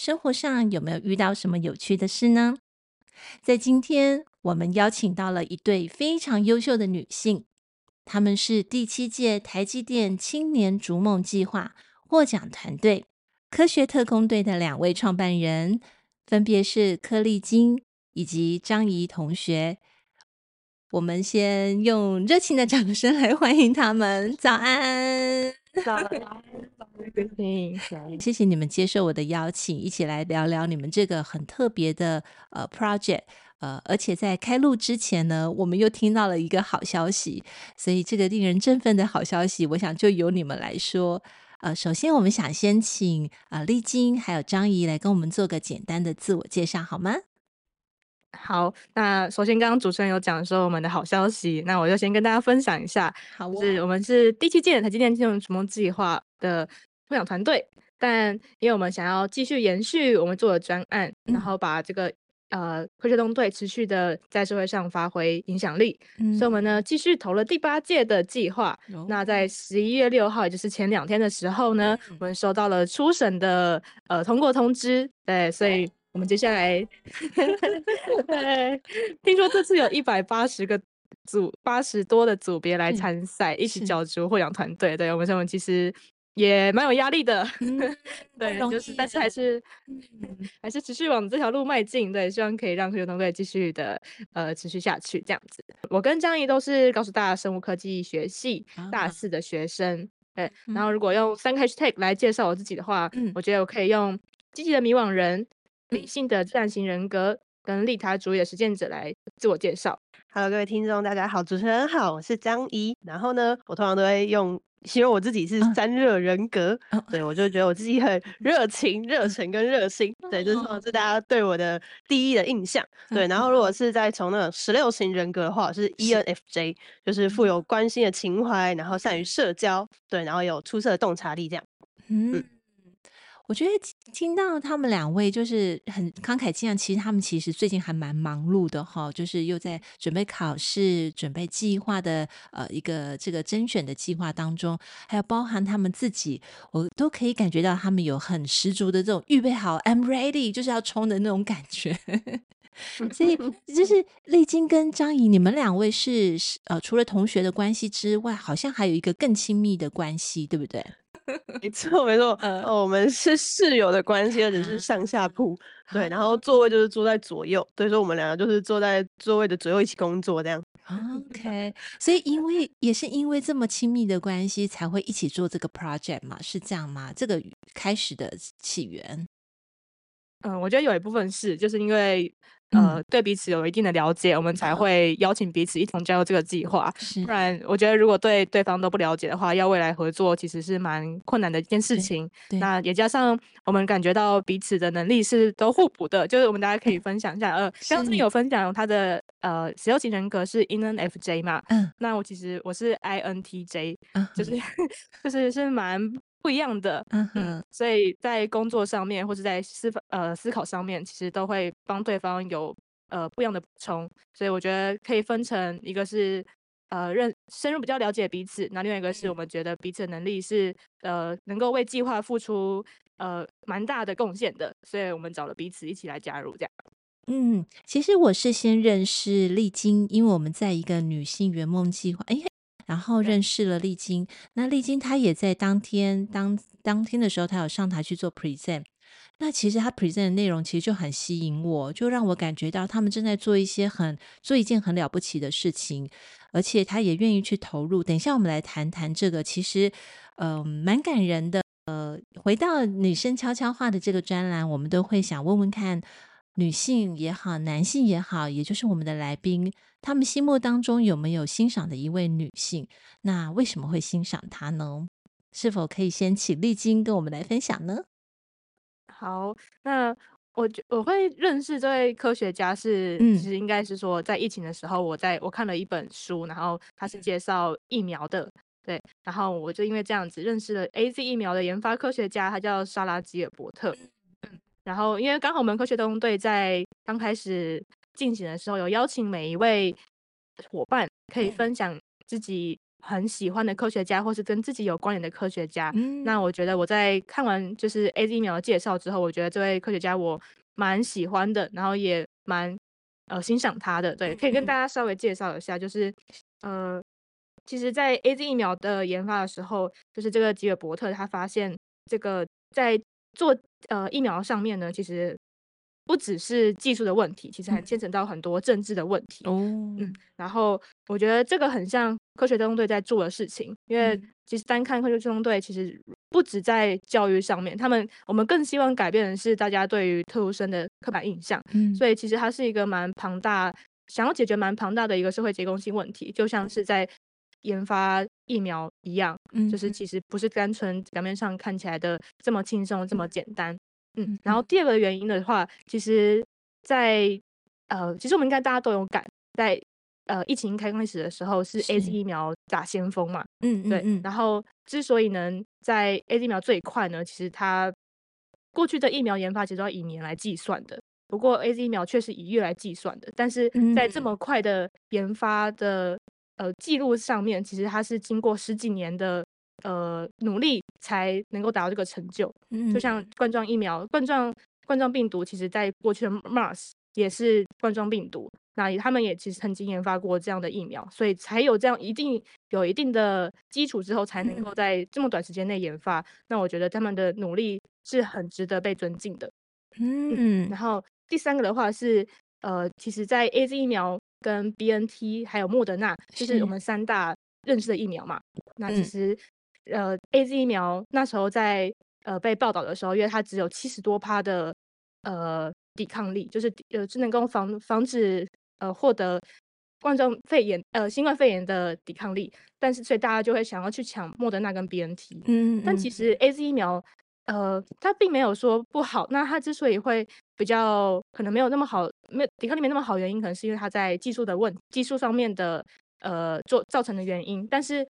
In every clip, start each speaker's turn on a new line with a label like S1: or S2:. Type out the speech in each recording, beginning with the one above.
S1: 生活上有没有遇到什么有趣的事呢？在今天，我们邀请到了一对非常优秀的女性，她们是第七届台积电青年逐梦计划获奖团队——科学特工队的两位创办人，分别是柯丽金以及张怡同学。我们先用热情的掌声来欢迎他们。早安。早，谢谢你们接受我的邀请，一起来聊聊你们这个很特别的呃 project。呃，而且在开录之前呢，我们又听到了一个好消息，所以这个令人振奋的好消息，我想就由你们来说。呃，首先我们想先请啊丽晶还有张怡来跟我们做个简单的自我介绍，好吗？
S2: 好，那首先刚刚主持人有讲说我们的好消息，那我就先跟大家分享一下。
S1: 好、哦，
S2: 就是我们是第七届台积电金融逐梦计划的获奖团队，但因为我们想要继续延续我们做的专案，嗯、然后把这个呃科学特工队持续的在社会上发挥影响力，嗯、所以我们呢继续投了第八届的计划。哦、那在十一月六号，也就是前两天的时候呢，嗯、我们收到了初审的呃通过通知，对，所以。我们接下来，对，听说这次有一百八十个组，八十多的组别来参赛，嗯、一起角逐获奖团队。对，我们说我们其实也蛮有压力的，嗯、对，就是但是还是、嗯、还是持续往这条路迈进。对，希望可以让科学团队继续的呃持续下去这样子。我跟张怡都是告诉大家生物科技学系大四的学生，啊、对。然后如果用三个 hashtag 来介绍我自己的话，嗯、我觉得我可以用积极的迷惘人。理性的自然型人格跟利他主义的实践者来自我介绍。
S3: Hello，各位听众，大家好，主持人好，我是张怡。然后呢，我通常都会用形容我自己是三热人格，嗯、对，我就觉得我自己很热情、热忱跟热心。对，这、就是是大家对我的第一的印象。对，然后如果是在从那种十六型人格的话，我是 ENFJ，就是富有关心的情怀，然后善于社交，对，然后有出色的洞察力，这样。嗯。嗯
S1: 我觉得听到他们两位就是很慷慨激昂，其实他们其实最近还蛮忙碌的哈，就是又在准备考试、准备计划的呃一个这个甄选的计划当中，还有包含他们自己，我都可以感觉到他们有很十足的这种预备好，I'm ready，就是要冲的那种感觉。所以 就是丽晶跟张怡，你们两位是呃除了同学的关系之外，好像还有一个更亲密的关系，对不对？
S3: 没错，没错，呃，我们是室友的关系，而且是上下铺，对，然后座位就是坐在左右，所以说我们两个就是坐在座位的左右一起工作这样。
S1: OK，所以因为也是因为这么亲密的关系，才会一起做这个 project 嘛，是这样吗？这个开始的起源？
S2: 嗯，我觉得有一部分是，就是因为。呃，对彼此有一定的了解，我们才会邀请彼此一同加入这个计划。是不然，我觉得如果对对方都不了解的话，要未来合作其实是蛮困难的一件事情。那也加上我们感觉到彼此的能力是都互补的，就是我们大家可以分享一下。呃，刚刚有分享他的呃十六型人格是 INFJ 嘛？嗯，那我其实我是 INTJ，就是 就是是蛮。不一样的，嗯哼嗯，所以在工作上面或者在思呃思考上面，其实都会帮对方有呃不一样的补充。所以我觉得可以分成一个是呃认深入比较了解彼此，那另外一个是我们觉得彼此的能力是呃能够为计划付出呃蛮大的贡献的，所以我们找了彼此一起来加入这样。
S1: 嗯，其实我是先认识丽晶，因为我们在一个女性圆梦计划，哎。然后认识了丽晶，那丽晶她也在当天当当天的时候，她有上台去做 present。那其实她 present 的内容其实就很吸引我，就让我感觉到他们正在做一些很做一件很了不起的事情，而且她也愿意去投入。等一下我们来谈谈这个，其实嗯、呃、蛮感人的。呃，回到女生悄悄话的这个专栏，我们都会想问问看。女性也好，男性也好，也就是我们的来宾，他们心目当中有没有欣赏的一位女性？那为什么会欣赏她呢？是否可以先请丽晶跟我们来分享呢？
S2: 好，那我觉我会认识这位科学家是，
S1: 嗯、
S2: 其实应该是说在疫情的时候，我在我看了一本书，然后他是介绍疫苗的，对，然后我就因为这样子认识了 AZ 疫苗的研发科学家，他叫莎拉吉尔伯特。然后因为刚好我们科学动队在刚开始进行的时候，有邀请每一位伙伴可以分享自己。很喜欢的科学家，或是跟自己有关联的科学家。嗯，那我觉得我在看完就是 AZ 疫苗的介绍之后，我觉得这位科学家我蛮喜欢的，然后也蛮呃欣赏他的。对，可以跟大家稍微介绍一下，就是呃，其实，在 AZ 疫苗的研发的时候，就是这个吉尔伯特他发现，这个在做呃疫苗上面呢，其实。不只是技术的问题，其实还牵扯到很多政治的问题。哦，嗯，然后我觉得这个很像科学特工队在做的事情，因为其实单看科学特工队，其实不止在教育上面，他们我们更希望改变的是大家对于特殊生的刻板印象。嗯，所以其实它是一个蛮庞大，想要解决蛮庞大的一个社会结构性问题，就像是在研发疫苗一样，嗯，就是其实不是单纯表面上看起来的这么轻松，这么简单。嗯，然后第二个原因的话，其实在，在呃，其实我们应该大家都有感，在呃疫情开开始的时候，是 AZ 疫苗打先锋嘛，嗯，对，嗯，然后之所以能在 AZ 疫苗最快呢，其实它过去的疫苗研发其实要以年来计算的，不过 AZ 疫苗却是以月来计算的，但是在这。么快的研发的呃记录上面，其实它是经过十几年的。呃，努力才能够达到这个成就。嗯，就像冠状疫苗、冠状冠状病毒，其实在过去的 MERS 也是冠状病毒，那他们也其实曾经研发过这样的疫苗，所以才有这样一定有一定的基础之后，才能够在这么短时间内研发。嗯。那我觉得他们的努力是很值得被尊敬的。嗯，嗯，然后第三个的话是，呃，其实，在 AZ 疫苗跟 BNT 还有莫德纳，就是我们三大认识的疫苗嘛。那其实。呃，AZ 疫苗那时候在呃被报道的时候，因为它只有七十多趴的呃抵抗力，就是呃只能够防防止呃获得冠状肺炎呃新冠肺炎的抵抗力，但是所以大家就会想要去抢莫德纳跟 BNT。嗯，嗯，但其实 AZ 疫苗呃它并没有说不好，那它之所以会比较可能没有那么好，没有抵抗力没那么好，原因可能是因为它在技术的问技术上面的呃做造成的原因，但是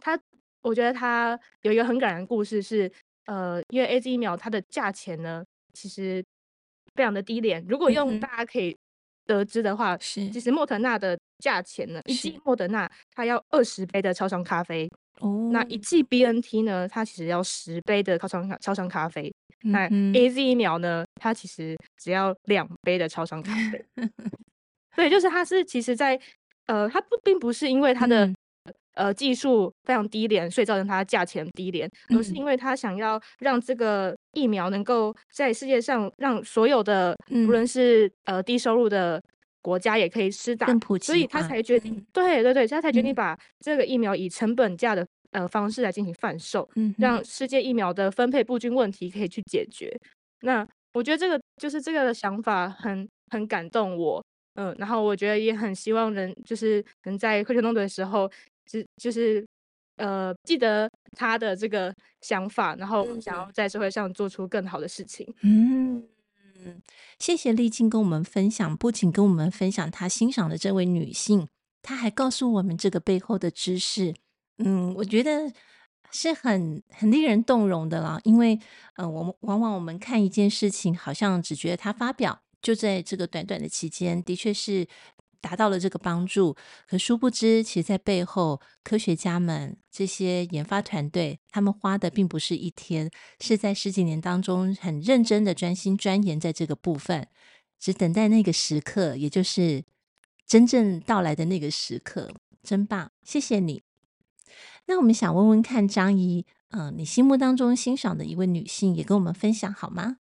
S2: 它。我觉得它有一个很感人的故事是，呃，因为 AZ 疫苗它的价钱呢，其实非常的低廉。如果用大家可以得知的话，是、嗯、其实莫德纳的价钱呢，一剂莫德纳它要二十杯的超商咖啡，哦，那一剂 BNT 呢，它其实要十杯的超商超商咖啡。嗯、那 AZ 疫苗呢，它其实只要两杯的超商咖啡。对，就是它是其实在，呃，它不并不是因为它的。嗯呃，技术非常低廉，所以造成它价钱低廉，而是因为它想要让这个疫苗能够在世界上让所有的，无论是呃低收入的国家也可以施打，所以他才决定，嗯、对对对，他才决定把这个疫苗以成本价的呃方式来进行贩售，嗯，让世界疫苗的分配不均问题可以去解决。那我觉得这个就是这个的想法很很感动我，嗯，然后我觉得也很希望人就是能在科学动队的时候。就就是，呃，记得他的这个想法，然后想要在社会上做出更好的事情。
S1: 嗯，嗯谢谢丽静跟我们分享，不仅跟我们分享她欣赏的这位女性，她还告诉我们这个背后的知识。嗯，我觉得是很很令人动容的啦，因为，嗯，我们往往我们看一件事情，好像只觉得她发表就在这个短短的期间，的确是。达到了这个帮助，可殊不知，其实，在背后，科学家们这些研发团队，他们花的并不是一天，是在十几年当中很认真的专心钻研在这个部分，只等待那个时刻，也就是真正到来的那个时刻，真棒！谢谢你。那我们想问问看，张怡，嗯、你心目当中欣赏的一位女性，也跟我们分享好吗？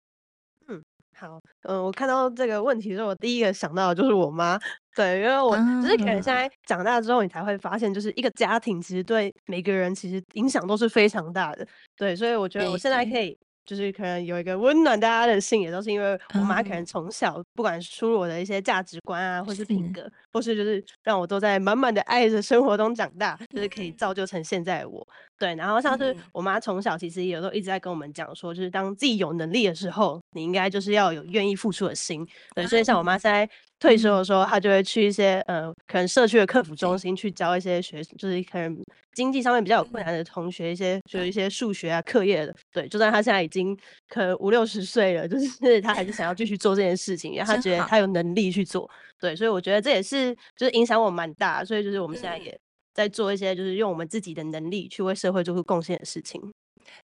S3: 好，嗯，我看到这个问题的时候，我第一个想到的就是我妈。对，因为我只是可能现在长大之后，你才会发现，就是一个家庭其实对每个人其实影响都是非常大的。对，所以我觉得我现在可以，就是可能有一个温暖大家的心，也都是因为我妈可能从小不管输入我的一些价值观啊，或是品格，或是就是让我都在满满的爱的生活中长大，就是可以造就成现在的我。对，然后像是我妈从小其实也都一直在跟我们讲说，就是当自己有能力的时候，你应该就是要有愿意付出的心。对，所以像我妈现在退休的时候，她就会去一些呃，可能社区的客服中心去教一些学，就是可能经济上面比较有困难的同学一些，就是一些数学啊课业的。对，就算她现在已经可能五六十岁了，就是她还是想要继续做这件事情，因为她觉得她有能力去做。对，所以我觉得这也是就是影响我蛮大，所以就是我们现在也。在做一些就是用我们自己的能力去为社会做出贡献的事情，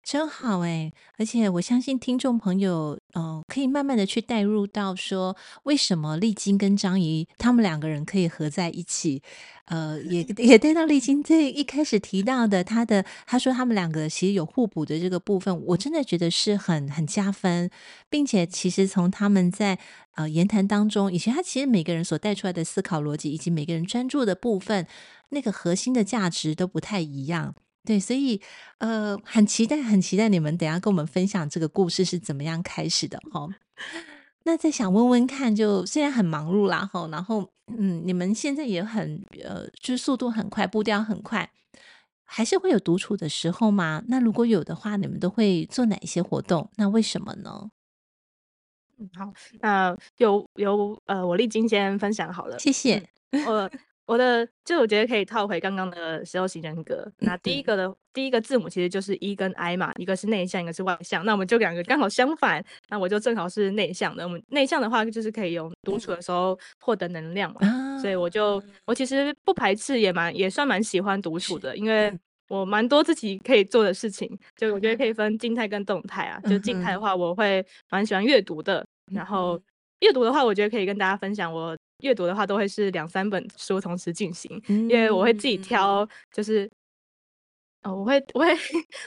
S1: 真好哎！而且我相信听众朋友，呃，可以慢慢的去带入到说，为什么丽晶跟张仪他们两个人可以合在一起，呃，也 也带到丽晶这一开始提到的他的，他说他们两个其实有互补的这个部分，我真的觉得是很很加分，并且其实从他们在呃言谈当中，以及他其实每个人所带出来的思考逻辑，以及每个人专注的部分。那个核心的价值都不太一样，对，所以呃，很期待，很期待你们等下跟我们分享这个故事是怎么样开始的哈。那再想问问看，就虽然很忙碌啦哈，然后嗯，你们现在也很呃，就是速度很快，步调很快，还是会有独处的时候吗？那如果有的话，你们都会做哪一些活动？那为什么呢？
S2: 嗯，好，那由由呃，我丽晶先分享好了，
S1: 谢谢。
S2: 我。我的就我觉得可以套回刚刚的十六型人格。那第一个的第一个字母其实就是 E 跟 I 嘛，一个是内向，一个是外向。那我们就两个刚好相反。那我就正好是内向的。我们内向的话就是可以用独处的时候获得能量嘛。所以我就我其实不排斥，也蛮也算蛮喜欢独处的，因为我蛮多自己可以做的事情。就我觉得可以分静态跟动态啊。就静态的话，我会蛮喜欢阅读的。然后阅读的话，我觉得可以跟大家分享我。阅读的话，都会是两三本书同时进行，因为我会自己挑，就是，哦，我会，我会，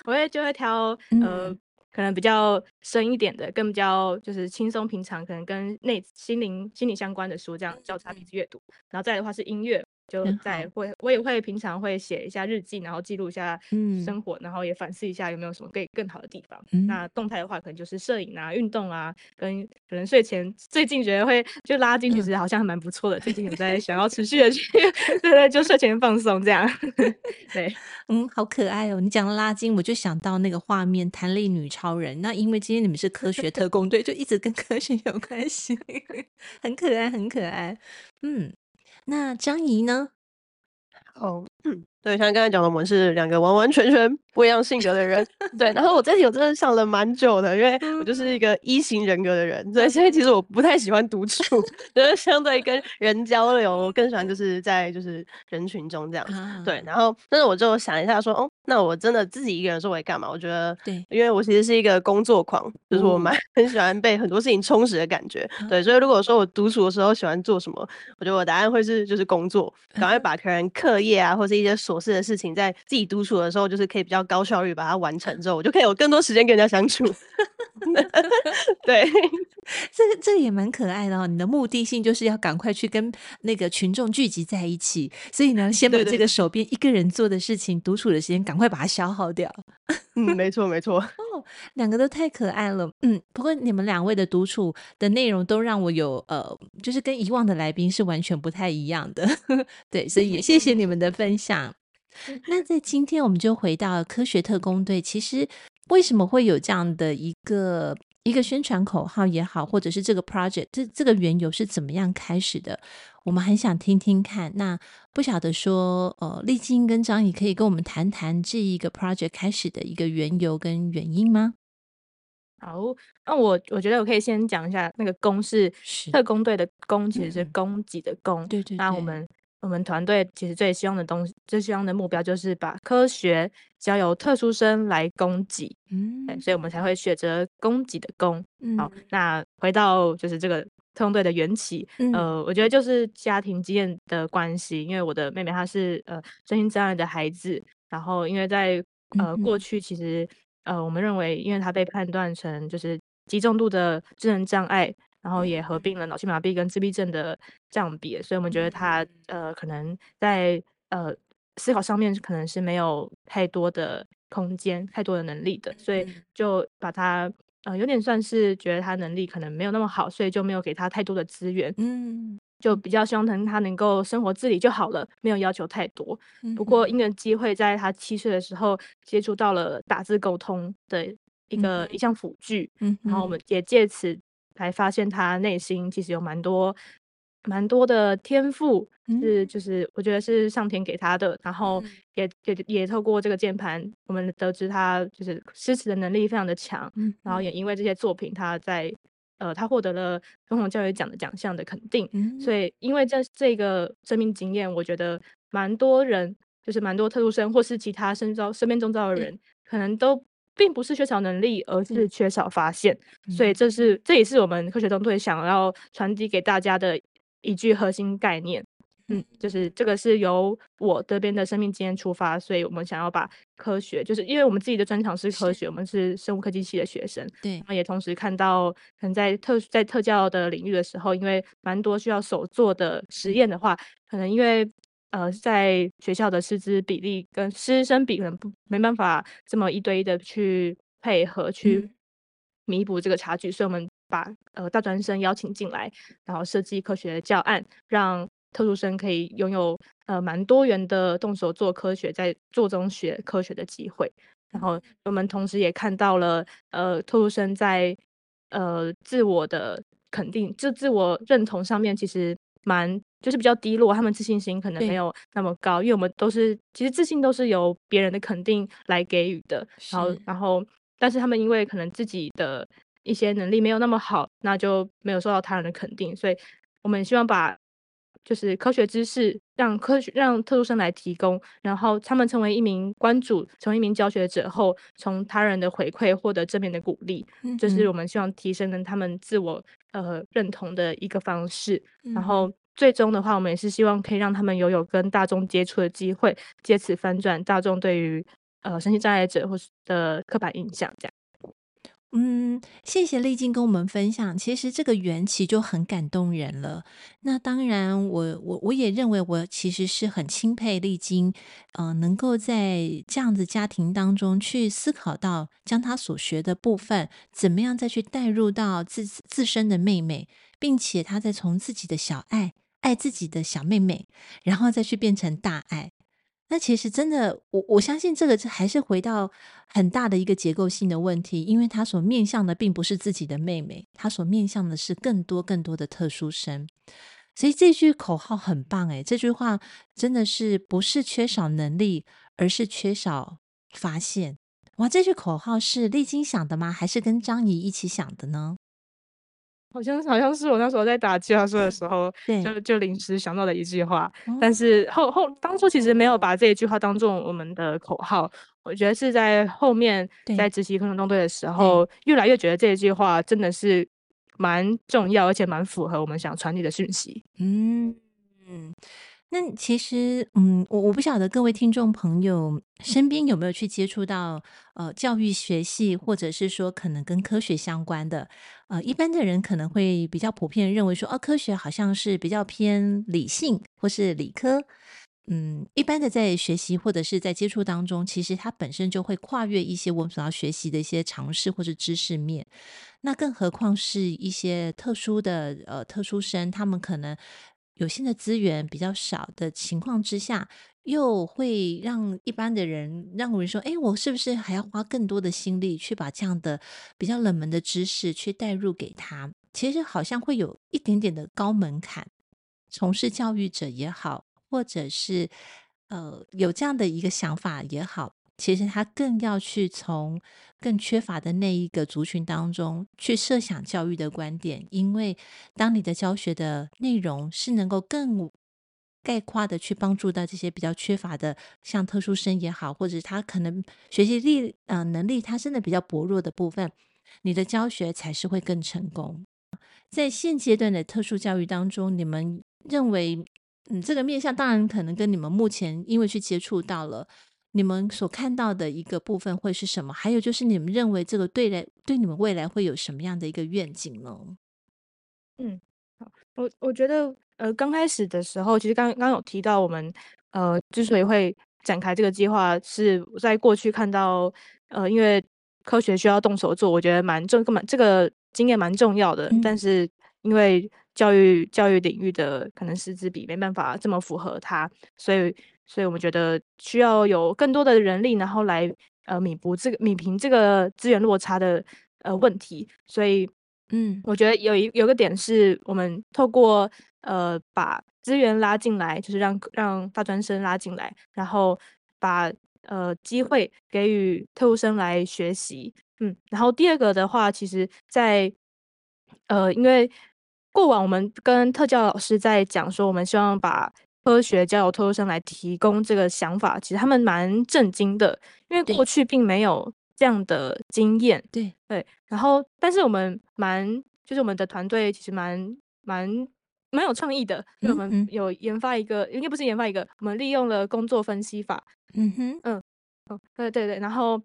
S2: 我会就会挑，呃，可能比较深一点的，更比较就是轻松平常，可能跟内心灵、心理相关的书，这样交叉彼此阅读，然后再的话是音乐。就在会，我也会平常会写一下日记，然后记录一下生活，嗯，然后也反思一下有没有什么可以更好的地方。嗯，那动态的话，可能就是摄影啊、运动啊，跟可能睡前最近觉得会就拉筋，其实好像还蛮不错的。嗯，最近有在想要持续的去，对对，就睡前放松这样。对，
S1: 嗯，好可爱哦！你讲拉筋，我就想到那个画面，弹力女超人。那因为今天你们是科学特工队，就一直跟科学有关系，很可爱，很可爱。嗯。那张仪呢？
S3: 哦，嗯，对，像刚才讲的，我们是两个完完全全不一样性格的人。对，然后我这里我真的想了蛮久的，因为我就是一个一型人格的人，对，所以其实我不太喜欢独处，就是相对跟人交流，我更喜欢就是在就是人群中这样。对，然后但是我就想一下说，哦，那我真的自己一个人说我会干嘛？我觉得，对，因为我其实是一个工作狂，就是我蛮很喜欢被很多事情充实的感觉。对，所以如果说我独处的时候喜欢做什么，我觉得我答案会是就是工作，赶快把可能课业啊或是一些琐事的事情，在自己独处的时候，就是可以比较高效率把它完成之后，我就可以有更多时间跟人家相处。对，
S1: 这个这个也蛮可爱的哦。你的目的性就是要赶快去跟那个群众聚集在一起，所以呢，先把这个手边一个人做的事情，独处的时间，赶快把它消耗掉。
S3: 嗯，没错没错。
S1: 哦，两个都太可爱了。嗯，不过你们两位的独处的内容都让我有呃，就是跟以往的来宾是完全不太一样的。对，所以也谢谢你们的分享。那在今天，我们就回到科学特工队。其实，为什么会有这样的一个一个宣传口号也好，或者是这个 project，这这个缘由是怎么样开始的？我们很想听听看。那不晓得说，呃，丽晶跟张仪可以跟我们谈谈这一个 project 开始的一个缘由跟原因吗？
S2: 好，那我我觉得我可以先讲一下，那个“攻”是特工队的“攻”，其实是攻击的“攻”。对对。那我们。我们团队其实最希望的东西，最希望的目标就是把科学交由特殊生来供给，嗯，所以我们才会选择供给的供。嗯，好，那回到就是这个特工队的缘起，嗯，呃，我觉得就是家庭经验的关系，因为我的妹妹她是呃身心障碍的孩子，然后因为在呃过去其实呃我们认为，因为她被判断成就是极重度的智能障碍。然后也合并了脑性麻痹跟自闭症的障别，所以我们觉得他呃可能在呃思考上面可能是没有太多的空间、太多的能力的，所以就把他呃有点算是觉得他能力可能没有那么好，所以就没有给他太多的资源。嗯，就比较希望能他能够生活自理就好了，没有要求太多。不过。因缘机会，在他七岁的时候接触到了打字沟通的一个、嗯、一。项辅具，嗯然后我们也借此来发现他内心其实有蛮多蛮多的天赋，是就是我觉得是上天给他的。然后也也也透过这个键盘，我们得知他就是诗词的能力非常的强，嗯然后也因为这些作品，他在。呃，他获得了总统教育奖的奖项的肯定，嗯、所以因为这这个生命经验，我觉得蛮多人，就是蛮多特殊生或是其他身遭身边周遭的人，嗯、可能都并不是缺少能力，而是缺少发现，嗯、所以这是这也是我们科学中队想要传递给大家的一句核心概念。嗯，就是这个是由我这边的生命经验出发，所以我们想要把科学，就是因为我们自己的专长是科学，我们是生物科技系的学生，对，然后也同时看到可能在特在特教的领域的时候，因为蛮多需要手做的实验的话，可能因为呃在学校的师资比例跟师生比可能不没办法这么一对一的去配合去弥补这个差距，嗯、所以我们把呃大专生邀请进来，然后设计科学的教案，让特殊生可以拥有呃蛮多元的动手做科学，在做中学科学的机会。然后我们同时也看到了呃特殊生在呃自我的肯定，就自我认同上面其实蛮就是比较低落，他们自信心可能没有那么高，因为我们都是其实自信都是由别人的肯定来给予的。然后然后但是他们因为可能自己的一些能力没有那么好，那就没有受到他人的肯定，所以我们希望把。就是科学知识让科学让特殊生来提供，然后他们成为一名关主，成为一名教学者后，从他人的回馈获得正面的鼓励，这、是我们希望提升的他们自我呃认同的一个方式。然后最终的话，我们也是希望可以让他们拥有跟大众接触的机会，借此翻转大众对于呃身心障碍者或是的刻板印象，这样。
S1: 嗯，谢谢丽晶跟我们分享，其实这个缘起就很感动人了。那当然我，我我也认为，我其实是很钦佩丽晶，呃，能够在这样子家庭当中去思考到，将他所学的部分，怎么样再去带入到自自身的妹妹，并且他再从自己的小爱爱自己的小妹妹，然后再去变成大爱。那其实真的，我我相信这个还是回到很大的一个结构性的问题，因为他所面向的并不是自己的妹妹，他所面向的是更多更多的特殊生。所以这句口号很棒诶，这句话真的是不是缺少能力，而是缺少发现。哇，这句口号是丽晶想的吗？还是跟张怡一起想的呢？
S2: 好像好像是我那时候在打计划书的时候，对就就临时想到的一句话。哦、但是后后当初其实没有把这一句话当做我们的口号，我觉得是在后面在执行空中动队的时候，越来越觉得这一句话真的是蛮重要，而且蛮符合我们想传递的讯息。
S1: 嗯嗯。那其实，嗯，我我不晓得各位听众朋友身边有没有去接触到呃教育学系，或者是说可能跟科学相关的，呃，一般的人可能会比较普遍认为说，哦，科学好像是比较偏理性或是理科，嗯，一般的在学习或者是在接触当中，其实它本身就会跨越一些我们所要学习的一些常识或是知识面，那更何况是一些特殊的呃特殊生，他们可能。有限的资源比较少的情况之下，又会让一般的人让我们说：“诶，我是不是还要花更多的心力去把这样的比较冷门的知识去带入给他？”其实好像会有一点点的高门槛。从事教育者也好，或者是呃有这样的一个想法也好。其实他更要去从更缺乏的那一个族群当中去设想教育的观点，因为当你的教学的内容是能够更概括的去帮助到这些比较缺乏的，像特殊生也好，或者他可能学习力呃能力他真的比较薄弱的部分，你的教学才是会更成功。在现阶段的特殊教育当中，你们认为嗯这个面向当然可能跟你们目前因为去接触到了。你们所看到的一个部分会是什么？还有就是你们认为这个对来对你们未来会有什么样的一个愿景呢？
S2: 嗯，好，我我觉得呃，刚开始的时候，其实刚刚有提到我们呃，之所以会展开这个计划，是在过去看到呃，因为科学需要动手做，我觉得蛮重，蛮这个经验蛮重要的。嗯、但是因为教育教育领域的可能师资比没办法这么符合它，所以所以我们觉得需要有更多的人力，然后来呃弥补这个弥平这个资源落差的呃问题。所以嗯，我觉得有一有个点是我们透过呃把资源拉进来，就是让让大专生拉进来，然后把呃机会给予特务生来学习。嗯，然后第二个的话，其实在，在呃，因为过往我们跟特教老师在讲说，我们希望把科学交由特殊生来提供这个想法，其实他们蛮震惊的，因为过去并没有这样的经验。
S1: 对
S2: 对，然后但是我们蛮，就是我们的团队其实蛮蛮蛮有创意的，我们有研发一个，应该不是研发一个，我们利用了工作分析法。
S1: 嗯哼，
S2: 嗯，哦，对对对，然后。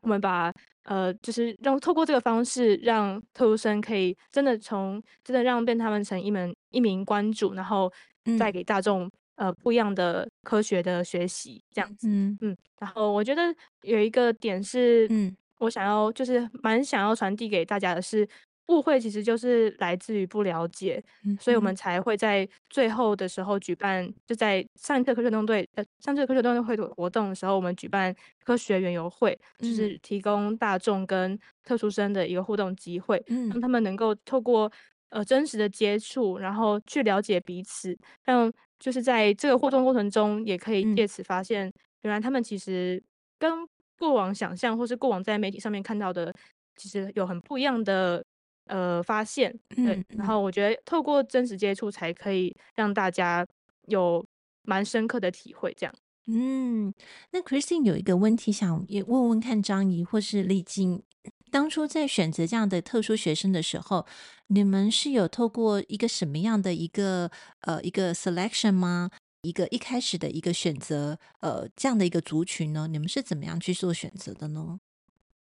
S2: 我们把呃，就是让透过这个方式，让特殊生可以真的从真的让变他们成一门一名关主，然后再给大众、嗯、呃不一样的科学的学习这样子。嗯嗯。然后我觉得有一个点是，嗯，我想要就是蛮想要传递给大家的是。误会其实就是来自于不了解，嗯、所以我们才会在最后的时候举办，就在上一次科学动队呃上次科学动队会活动的时候，我们举办科学园游会，嗯、就是提供大众跟特殊生的一个互动机会，嗯、让他们能够透过呃真实的接触，然后去了解彼此，让就是在这个互动过程中，也可以借此发现，原来他们其实跟过往想象或是过往在媒体上面看到的，其实有很不一样的。呃，发现对，嗯、然后我觉得透过真实接触，才可以让大家有蛮深刻的体会。这样，
S1: 嗯，那 Christine 有一个问题想也问问看张怡或是丽晶，当初在选择这样的特殊学生的时候，你们是有透过一个什么样的一个呃一个 selection 吗？一个一开始的一个选择，呃，这样的一个族群呢？你们是怎么样去做选择的呢？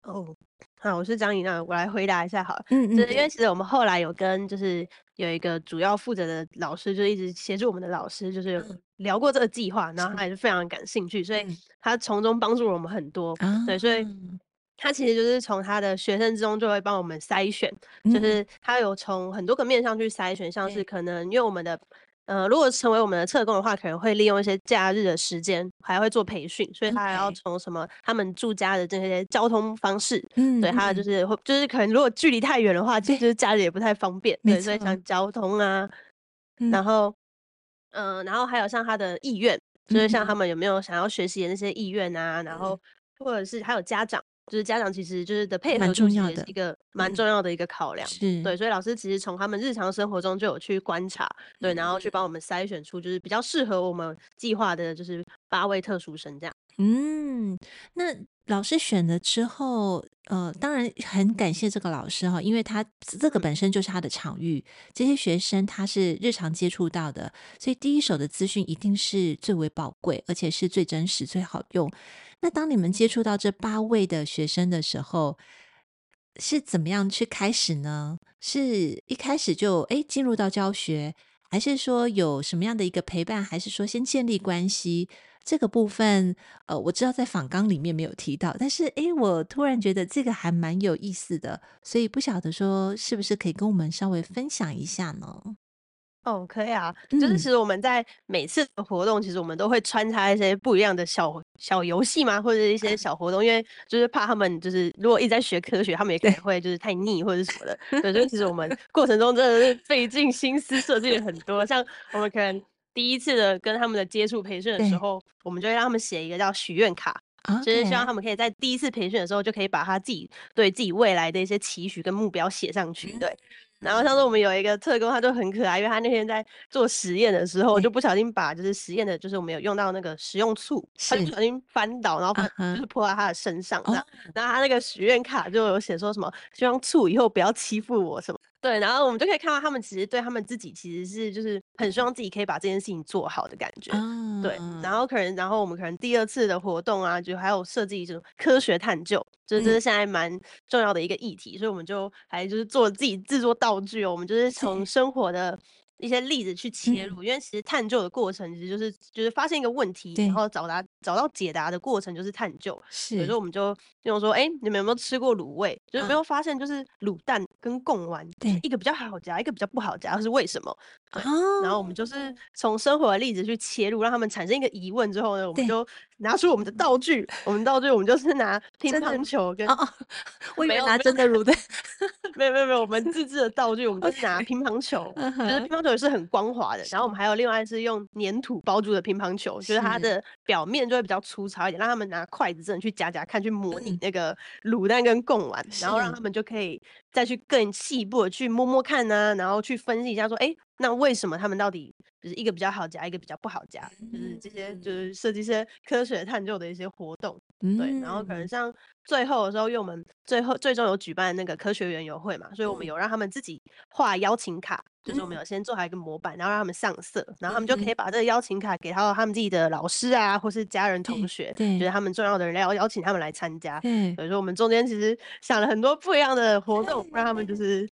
S3: 哦，好，我是张怡娜我来回答一下好了。
S1: 嗯嗯，
S3: 就是因为其实我们后来有跟就是有一个主要负责的老师，就一直协助我们的老师，就是聊过这个计划，然后他也是非常感兴趣，所以他从中帮助了我们很多。嗯、对，所以他其实就是从他的学生之中就会帮我们筛选，就是他有从很多个面上去筛选，像是可能因为我们的。呃，如果成为我们的特工的话，可能会利用一些假日的时间，还会做培训，所以他还要从什么他们住家的这些交通方式，嗯，对，还有就是会就是可能如果距离太远的话，其实假日也不太方便，对，所以像。交通啊，然后，嗯，然后还有像他的意愿，就是像他们有没有想要学习的那些意愿啊，然后或者是还有家长。就是家长其实就是的配合，重要的一个蛮重要的一个考量，是对，所以老师其实从他们日常生活中就有去观察，对，然后去帮我们筛选出就是比较适合我们计划的，就是八位特殊生这样。
S1: 嗯，那老师选了之后，呃，当然很感谢这个老师哈，因为他这个本身就是他的场域，这些学生他是日常接触到的，所以第一手的资讯一定是最为宝贵，而且是最真实、最好用。那当你们接触到这八位的学生的时候，是怎么样去开始呢？是一开始就诶进入到教学，还是说有什么样的一个陪伴，还是说先建立关系？这个部分，呃，我知道在访纲里面没有提到，但是诶，我突然觉得这个还蛮有意思的，所以不晓得说是不是可以跟我们稍微分享一下呢？
S3: 哦，可以啊，就是其实我们在每次的活动，嗯、其实我们都会穿插一些不一样的小小游戏嘛，或者一些小活动，因为就是怕他们就是如果一直在学科学，他们也可能会就是太腻或者什么的。对，所以其实我们 过程中真的是费尽心思设计了很多，像我们可能第一次的跟他们的接触培训的时候，我们就会让他们写一个叫许愿卡，就是希望他们可以在第一次培训的时候就可以把他自己对自己未来的一些期许跟目标写上去，对。然后上次我们有一个特工，他就很可爱，因为他那天在做实验的时候，我就不小心把就是实验的，就是我们有用到那个食用醋，他就不小心翻倒，然后把就是泼在他的身上这样，然后他那个许愿卡就有写说什么，希望醋以后不要欺负我什么。对，然后我们就可以看到他们其实对他们自己其实是就是很希望自己可以把这件事情做好的感觉。嗯、对，然后可能然后我们可能第二次的活动啊，就还有设计一种科学探究，就是这是现在蛮重要的一个议题，嗯、所以我们就还就是做自己制作道具哦，我们就是从生活的一些例子去切入，嗯、因为其实探究的过程其实就是就是发现一个问题，然后找到找到解答的过程就是探究。
S1: 是，
S3: 比如说我们就用说，哎、欸，你们有没有吃过卤味？就是有没有发现，就是卤蛋跟贡丸，对，一个比较好夹，一个比较不好夹，是为什么？对。然后我们就是从生活的例子去切入，让他们产生一个疑问之后呢，我们就拿出我们的。道具。我们道具，我们就是拿 乒乓球跟？哦，
S1: 我以为拿真的卤蛋，
S3: 没有没有没有，我们自制的道具，我们就是拿乒乓球，就是乒。乓球也是很光滑的。然后我们还有另外是用粘土包住的乒乓球，就是它的表面就会比较粗糙一点，让他们拿筷子这样去夹夹看，去模拟那个卤蛋跟贡丸，然后让他们就可以再去更细部的去摸摸看呢、啊，然后去分析一下说，哎、欸，那为什么他们到底就是一个比较好夹，一个比较不好夹？就是这些就是设计一些科学探究的一些活动，对。然后可能像最后的时候，因为我们最后最终有举办那个科学园游会嘛，所以我们有让他们自己画邀请卡。就是我们有先做好一个模板，然后让他们上色，然后他们就可以把这个邀请卡给到他们自己的老师啊，或是家人同学，对，觉得他们重要的人要邀请他们来参加。对，所以说我们中间其实想了很多不一样的活动，让他们就 是，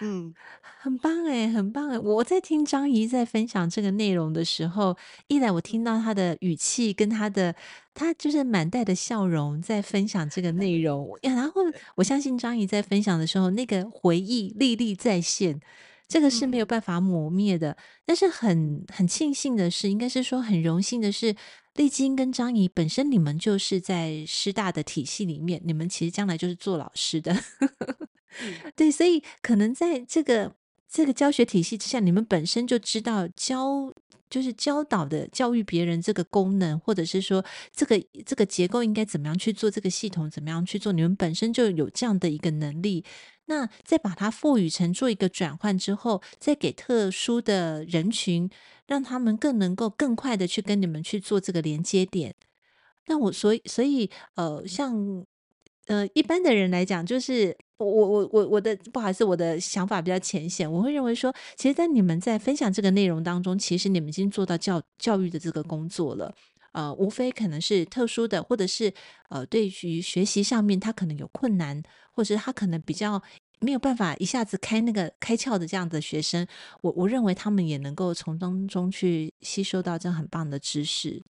S3: 嗯，
S1: 很棒哎，很棒哎！我在听张怡在分享这个内容的时候，一来我听到他的语气跟他的，他就是满带的笑容在分享这个内容，然后 我相信张怡在分享的时候，那个回忆历历在现。这个是没有办法磨灭的，但是很很庆幸的是，应该是说很荣幸的是，丽晶跟张怡本身你们就是在师大的体系里面，你们其实将来就是做老师的，对，所以可能在这个这个教学体系之下，你们本身就知道教就是教导的教育别人这个功能，或者是说这个这个结构应该怎么样去做，这个系统怎么样去做，你们本身就有这样的一个能力。那再把它赋予成做一个转换之后，再给特殊的人群，让他们更能够更快的去跟你们去做这个连接点。那我所以所以呃，像呃一般的人来讲，就是我我我我我的不好意思，我的想法比较浅显，我会认为说，其实，在你们在分享这个内容当中，其实你们已经做到教教育的这个工作了。呃，无非可能是特殊的，或者是呃，对于学习上面他可能有困难，或者是他可能比较没有办法一下子开那个开窍的这样的学生，我我认为他们也能够从当中去吸收到这样很棒的知识。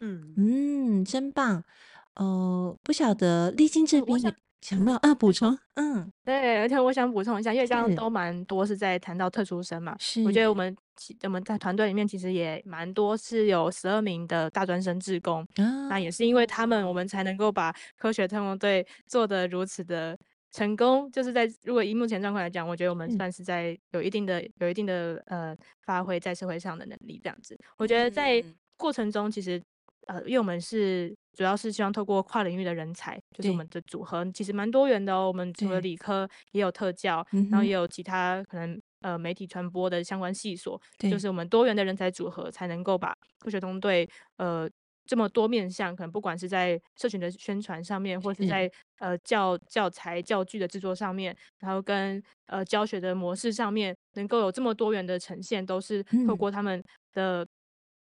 S1: 嗯嗯，真棒。呃，不晓得丽晶这边。想不到啊，补充，嗯，
S2: 对，而且我想补充一下，因为刚刚都蛮多是在谈到特殊生嘛，是，我觉得我们我们在团队里面其实也蛮多是有十二名的大专生志工，啊，那也是因为他们，我们才能够把科学特工队做得如此的成功，就是在如果以目前状况来讲，我觉得我们算是在有一定的有一定的呃发挥在社会上的能力这样子，我觉得在过程中其实。呃，因为我们是主要是希望透过跨领域的人才，就是我们的组合其实蛮多元的哦。我们除了理科，也有特教，然后也有其他可能呃媒体传播的相关系所，就是我们多元的人才组合，才能够把科学通队呃这么多面向，可能不管是在社群的宣传上面，或是在呃教教材教具的制作上面，然后跟呃教学的模式上面，能够有这么多元的呈现，都是透过他们的。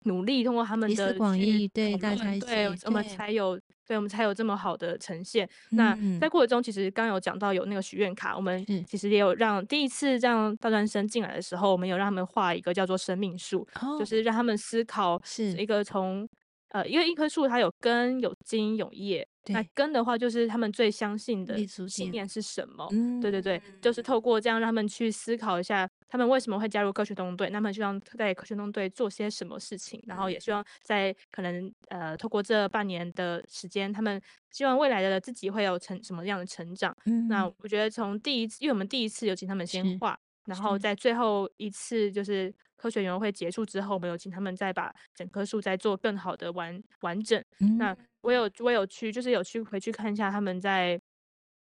S2: 努力通过他们的
S1: 广义，对大家一起，
S2: 对我们才有，对我们才有这么好的呈现。那在过程中，其实刚刚有讲到有那个许愿卡，我们其实也有让第一次让大专生进来的时候，我们有让他们画一个叫做生命树，就是让他们思考是一个从呃，因为一棵树它有根、有茎、有叶。那根的话，就是他们最相信的信念是什么？嗯，对对对，就是透过这样让他们去思考一下，他们为什么会加入科学动队，那么希望在科学动队做些什么事情，然后也希望在可能呃，透过这半年的时间，他们希望未来的自己会有成什么样的成长。嗯，那我觉得从第一次，因为我们第一次有请他们先画，然后。在最后一次就是科学园游会结束之后，我们有请他们再把整棵树再做更好的完完整。嗯，那。我有我有去，就是有去回去看一下他们在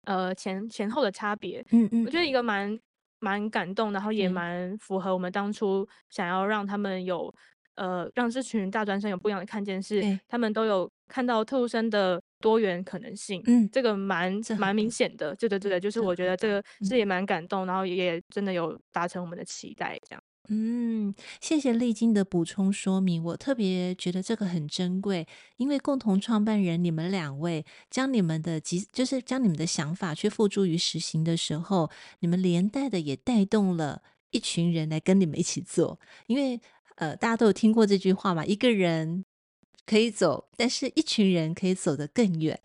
S2: 呃前前后的差别，嗯嗯，我觉得一个蛮蛮感动，然后也蛮符合我们当初想要让他们有呃让这群大专生有不一样的看见，是他们都有看到特殊生的多元可能性，嗯，这个蛮蛮明显的，对对对的，就是我觉得这个是也蛮感动，然后也真的有达成我们的期待，这样。
S1: 嗯，谢谢丽晶的补充说明，我特别觉得这个很珍贵，因为共同创办人你们两位将你们的即就是将你们的想法去付诸于实行的时候，你们连带的也带动了一群人来跟你们一起做，因为呃大家都有听过这句话嘛，一个人。可以走，但是一群人可以走得更远。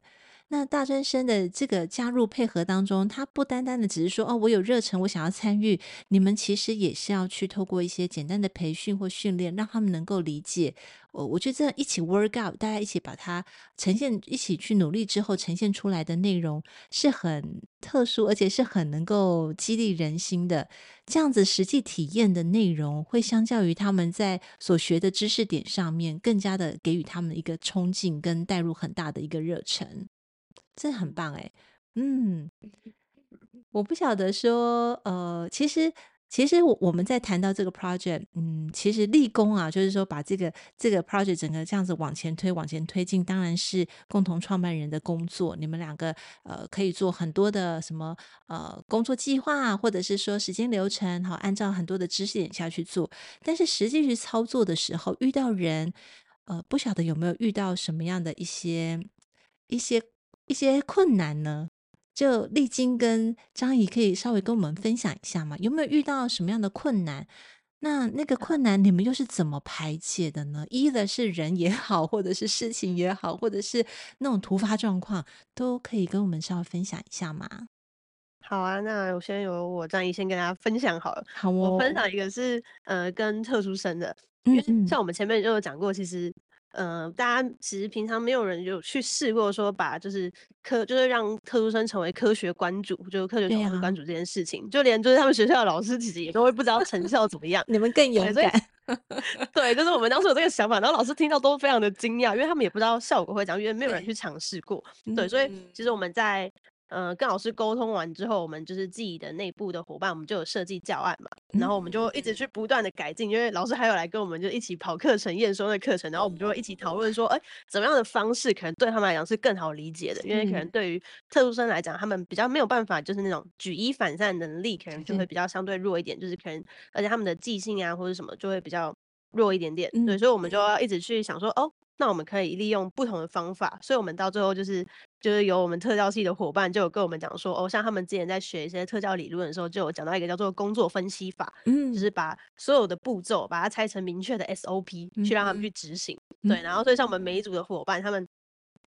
S1: 那大专生的这个加入配合当中，他不单单的只是说哦，我有热忱，我想要参与。你们其实也是要去透过一些简单的培训或训练，让他们能够理解。我我觉得这样一起 work out，大家一起把它呈现，一起去努力之后呈现出来的内容是很特殊，而且是很能够激励人心的。这样子实际体验的内容，会相较于他们在所学的知识点上面，更加的给予他们一个冲劲，跟带入很大的一个热忱。这很棒哎，嗯，我不晓得说，呃，其实，其实我我们在谈到这个 project，嗯，其实立功啊，就是说把这个这个 project 整个这样子往前推，往前推进，当然是共同创办人的工作。你们两个呃，可以做很多的什么呃工作计划，或者是说时间流程，好，按照很多的知识点下去做。但是实际去操作的时候，遇到人，呃，不晓得有没有遇到什么样的一些一些。一些困难呢，就丽晶跟张怡可以稍微跟我们分享一下吗？有没有遇到什么样的困难？那那个困难你们又是怎么排解的呢？一的是人也好，或者是事情也好，或者是那种突发状况，都可以跟我们稍微分享一下吗？
S3: 好啊，那我先由我张怡先跟大家分享好了。
S1: 好哦，
S3: 我分享一个是呃跟特殊生的，因为像我们前面就有讲过，其实。嗯、呃，大家其实平常没有人有去试过说把就是科就是让特殊生成为科学关注，就是科学讨论关注这件事情，啊、就连就是他们学校的老师其实也都会不知道成效怎么样。
S1: 你们更勇敢，
S3: 对，就是我们当时有这个想法，然后老师听到都非常的惊讶，因为他们也不知道效果会怎样，因为没有人去尝试过。对，所以其实我们在。呃，跟老师沟通完之后，我们就是自己的内部的伙伴，我们就有设计教案嘛，然后我们就一直去不断的改进，因为老师还有来跟我们就一起跑课程、验收的课程，然后我们就会一起讨论说，哎，怎么样的方式可能对他们来讲是更好理解的，因为可能对于特殊生来讲，他们比较没有办法，就是那种举一反三的能力，可能就会比较相对弱一点，就是可能而且他们的记性啊或者什么就会比较弱一点点，对，所以我们就要一直去想说，哦。那我们可以利用不同的方法，所以我们到最后就是就是有我们特教系的伙伴就有跟我们讲说，哦，像他们之前在学一些特教理论的时候，就有讲到一个叫做工作分析法，嗯，就是把所有的步骤把它拆成明确的 SOP，去让他们去执行，嗯、对，然后所以像我们每一组的伙伴，他们。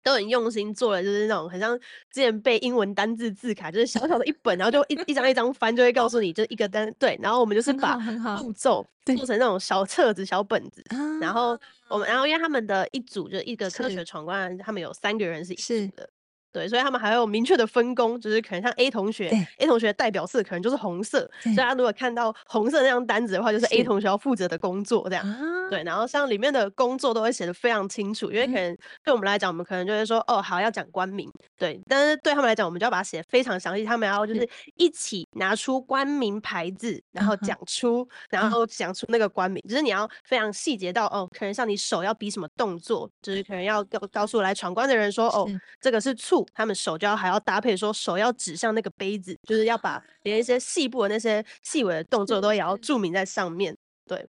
S3: 都很用心做的，就是那种很像之前背英文单字字卡，就是小小的一本，然后就一一张一张翻，就会告诉你，就一个单对。然后我们就是把步骤做成那种小册子、小本子。然后我们，然后因为他们的一组就一个科学闯关，他们有三个人是一组的。对，所以他们还有明确的分工，就是可能像 A 同学，A 同学代表色可能就是红色，所以他如果看到红色那张单子的话，就是。A 同学要负责的工作这样。对，然后像里面的工作都会写的非常清楚，因为可能对我们来讲，我们可能就会说，哦，好，要讲官名，对，但是对他们来讲，我们就要把它写的非常详细，他们要就是一起拿出官名牌子，然后讲出，然后讲出那个官名，就是你要非常细节到，哦，可能像你手要比什么动作，就是可能要告告诉来闯关的人说，哦，这个是醋。他们手就要还要搭配说，手要指向那个杯子，就是要把连一些细部的那些细微的动作都也要注明在上面。对，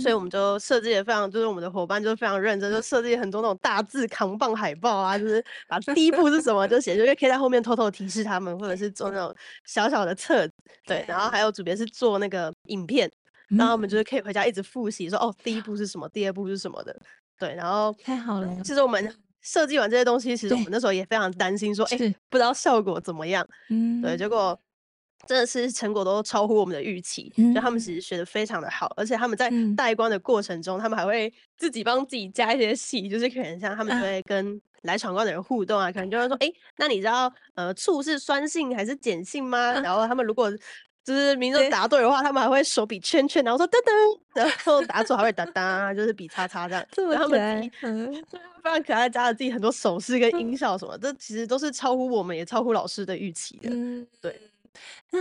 S3: 所以我们就设计的非常，就是我们的伙伴就非常认真，就设计很多那种大字扛棒海报啊，就是把 第一步是什么就写，就可以在后面偷偷提示他们，或者是做那种小小的册子。对，然后还有主别是做那个影片，然后我们就是可以回家一直复习，说哦，第一步是什么，第二步是什么的。对，然后
S1: 太好了，
S3: 其实我们。设计完这些东西，其实我们那时候也非常担心，说，哎、欸，不知道效果怎么样。嗯，对，结果真的是成果都超乎我们的预期，就、嗯、他们其实学的非常的好，而且他们在带光的过程中，嗯、他们还会自己帮自己加一些戏，就是可能像他们就会跟来闯关的人互动啊，可能就会说，哎、欸，那你知道，呃，醋是酸性还是碱性吗？然后他们如果就是民众答对的话，他们还会手比圈圈，然后说噔噔，然后答错还会哒哒，就是比叉叉这样。这么可爱，嗯，非常可爱，加了自己很多手势跟音效什么，这其实都是超乎我们也超乎老师的预期的。嗯，对。
S1: 那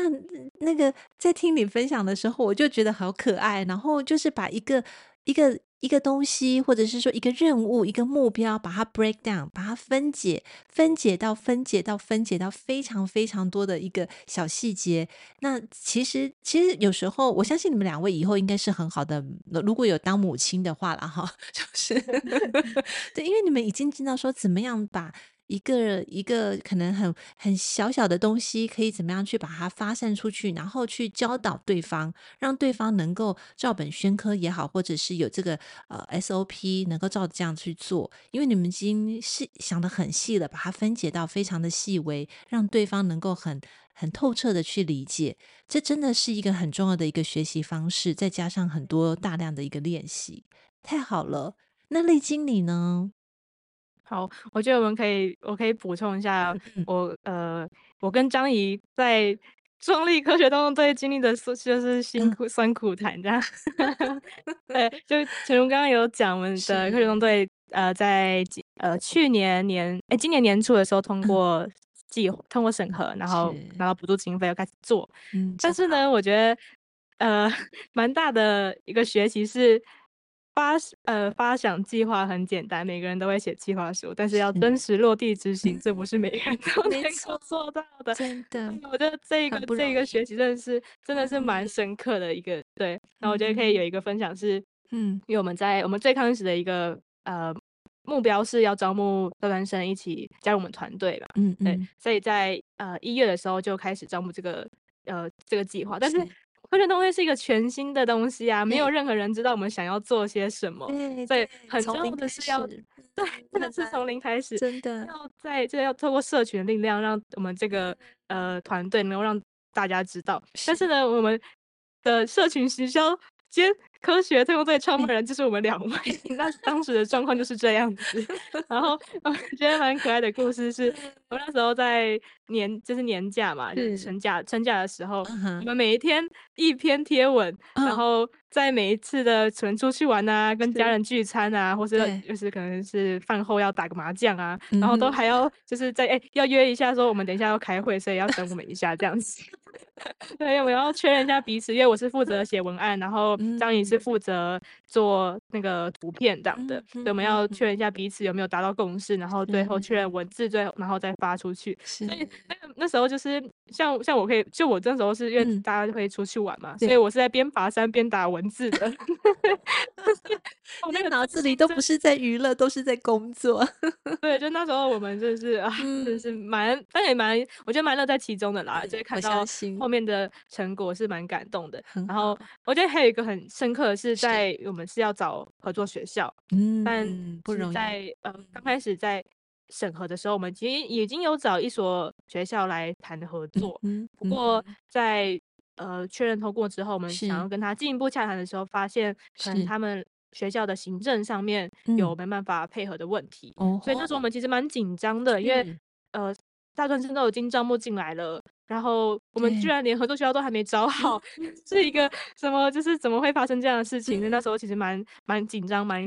S1: 那个在听你分享的时候，我就觉得好可爱，然后就是把一个一个。一个东西，或者是说一个任务、一个目标，把它 break down，把它分解，分解到分解到分解到非常非常多的一个小细节。那其实，其实有时候，我相信你们两位以后应该是很好的。如果有当母亲的话了哈，就是 对，因为你们已经知道说怎么样把一个一个可能很很小小的东西，可以怎么样去把它发散出去，然后去教导对方，让对方能够照本宣科也好，或者是有这个呃 SOP 能够照这样去做，因为你们已经是想得很细了，把它分解到非常的细微，让对方能够很很透彻的去理解，这真的是一个很重要的一个学习方式，再加上很多大量的一个练习，太好了。那丽经理呢？
S2: 好，我觉得我们可以，我可以补充一下，我呃，我跟张怡在中立科学动动队经历的就是辛苦酸苦谈这样。对，就陈如刚刚有讲，我们的科学动动队呃，在呃去年年哎今年年初的时候通过计划，通过审核，然后拿到补助经费又开始做。嗯，但是呢，我觉得呃 蛮大的一个学习是。发呃发想计划很简单，每个人都会写计划书，但是要真实落地执行，这不是每个人都能够做到的。真。的，我觉得这一个这一个学习真的是真的是蛮深刻的一个对。那我觉得可以有一个分享是，嗯，因为我们在我们最开始的一个呃目标是要招募高专生一起加入我们团队吧，嗯，对，所以在呃一月的时候就开始招募这个呃这个计划，但是。科学动会是一个全新的东西啊，没有任何人知道我们想要做些什么，所以很重要的是要，对，真的是从零开始，真的。要。在这要透过社群的力量，让我们这个呃团队能够让大家知道。但是。呢，我们的社群行销兼科学特工队创办人就是我们两位，那当时的状况就是这样子。然后我觉得蛮可爱的故事是，我那时候在年就是年假嘛，就是。春假春假的时候，我。们每一天一篇贴文，然后在每一次的可能出去玩啊，跟家人聚餐啊，或是就是可能是饭后要打个麻将啊，然后都还。要就是在哎要约一下说我们等一下要开会，所以要等我们一下这样子。对，我要确认一下彼此，因为我是负责写文案，然后张颖是负责做那个图片这样的，所以我们要确认一。下彼此有没有达到共识，然后最后确认文字，最后然后再发出去。所以那个那时候就是像像我可以，就我那时候是因为大家会出去玩嘛，所以我是在边爬山边打文字的。
S1: 我那个脑子里都不是在娱乐，都是在工作。
S2: 对，就那时候我们就是啊，真的是蛮，但也蛮，我觉得蛮乐在其中的啦，就会看到。后面的成果是蛮感动的，然后我觉得还有一个很深刻的是，在我们是要找合作学校，嗯，但不容易。在呃刚开始在审核的时候，我们其实已经有找一所学校来谈合作，嗯，不过。在呃确认通过之后，我们想要跟他进一步洽谈的时候，发现可能他们学校的行政上面有没办法配合的问题，所以那时候我们其实蛮紧张的，因为呃大专生都已经招募进来了。然后我们居然连合作学校都还没找 好，是一个什么？就是怎么会发生这样的事情？那时候其实蛮蛮紧张，蛮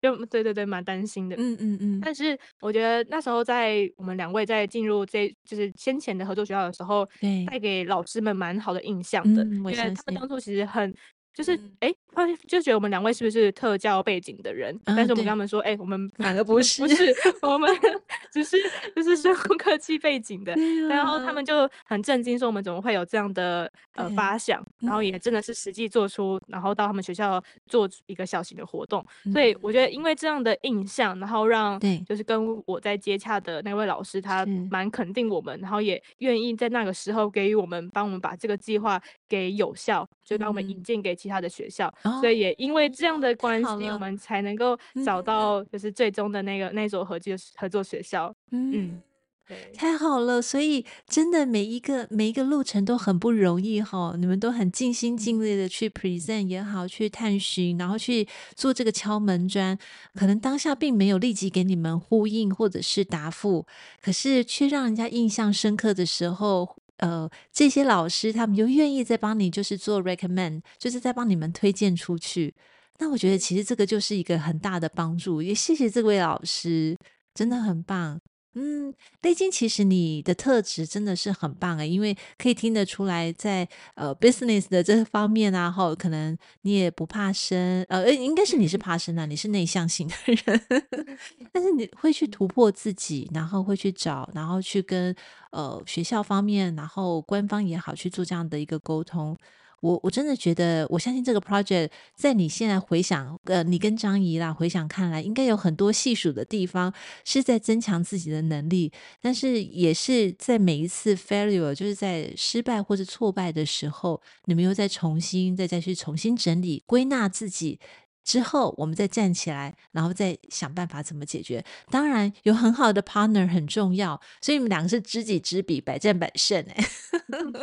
S2: 就对对对，蛮担心的。嗯嗯嗯。但是我觉得那时候在我们两位在进入这就是先前的合作学校的时候，带给老师们蛮好的印象的，因为他们当初其实很。就是哎，他就觉得我们两位是不是特教背景的人？但是我们跟他们说，哎，我们 反而不 是，不是，我们 只是就是生物科技背景的。然后他们就很震惊，说我们怎么会有这样的呃发想？然后也真的是实际做出，然后到他们学校做一个小型的活动。所以我觉得，因为这样的印象，然后让就是跟我在接洽的那位老师，他蛮肯定我们，然后也愿意在那个时候给予我们，帮我们把这个计划给有效，就帮我们引荐给。其他的学校，所以也因为这样的关系，我们才能够找到就是最终的那个那所合作合作学校。嗯，对，
S1: 太好了。所以真的每一个每一个路程都很不容易哈，你们都很尽心尽力的去 present 也好，去探寻，然后去做这个敲门砖。可能当下并没有立即给你们呼应或者是答复，可是却让人家印象深刻的时候。呃，这些老师他们就愿意再帮你，就是做 recommend，就是在帮你们推荐出去。那我觉得其实这个就是一个很大的帮助，也谢谢这位老师，真的很棒。嗯，内金，其实你的特质真的是很棒诶，因为可以听得出来在，在呃 business 的这方面啊，哈，可能你也不怕生，呃，应该是你是怕生啊，你是内向型的人，但是你会去突破自己，然后会去找，然后去跟呃学校方面，然后官方也好去做这样的一个沟通。我我真的觉得，我相信这个 project 在你现在回想，呃，你跟张怡啦回想看来，应该有很多细数的地方是在增强自己的能力，但是也是在每一次 failure，就是在失败或者挫败的时候，你们又在重新再再去重新整理归纳自己。之后，我们再站起来，然后再想办法怎么解决。当然，有很好的 partner 很重要，所以你们两个是知己知彼，百战百胜。哎，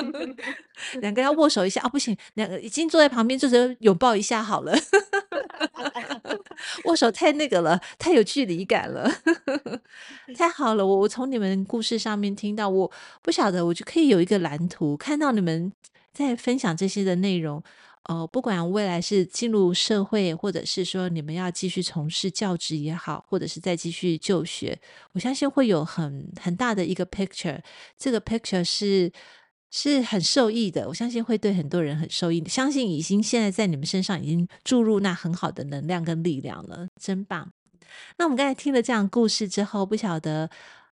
S1: 两个要握手一下啊、哦？不行，两个已经坐在旁边，就是拥抱一下好了。握手太那个了，太有距离感了。太好了，我我从你们故事上面听到，我不晓得，我就可以有一个蓝图，看到你们在分享这些的内容。哦，不管未来是进入社会，或者是说你们要继续从事教职也好，或者是再继续就学，我相信会有很很大的一个 picture。这个 picture 是是很受益的，我相信会对很多人很受益。相信已经现在在你们身上已经注入那很好的能量跟力量了，真棒。那我们刚才听了这样故事之后，不晓得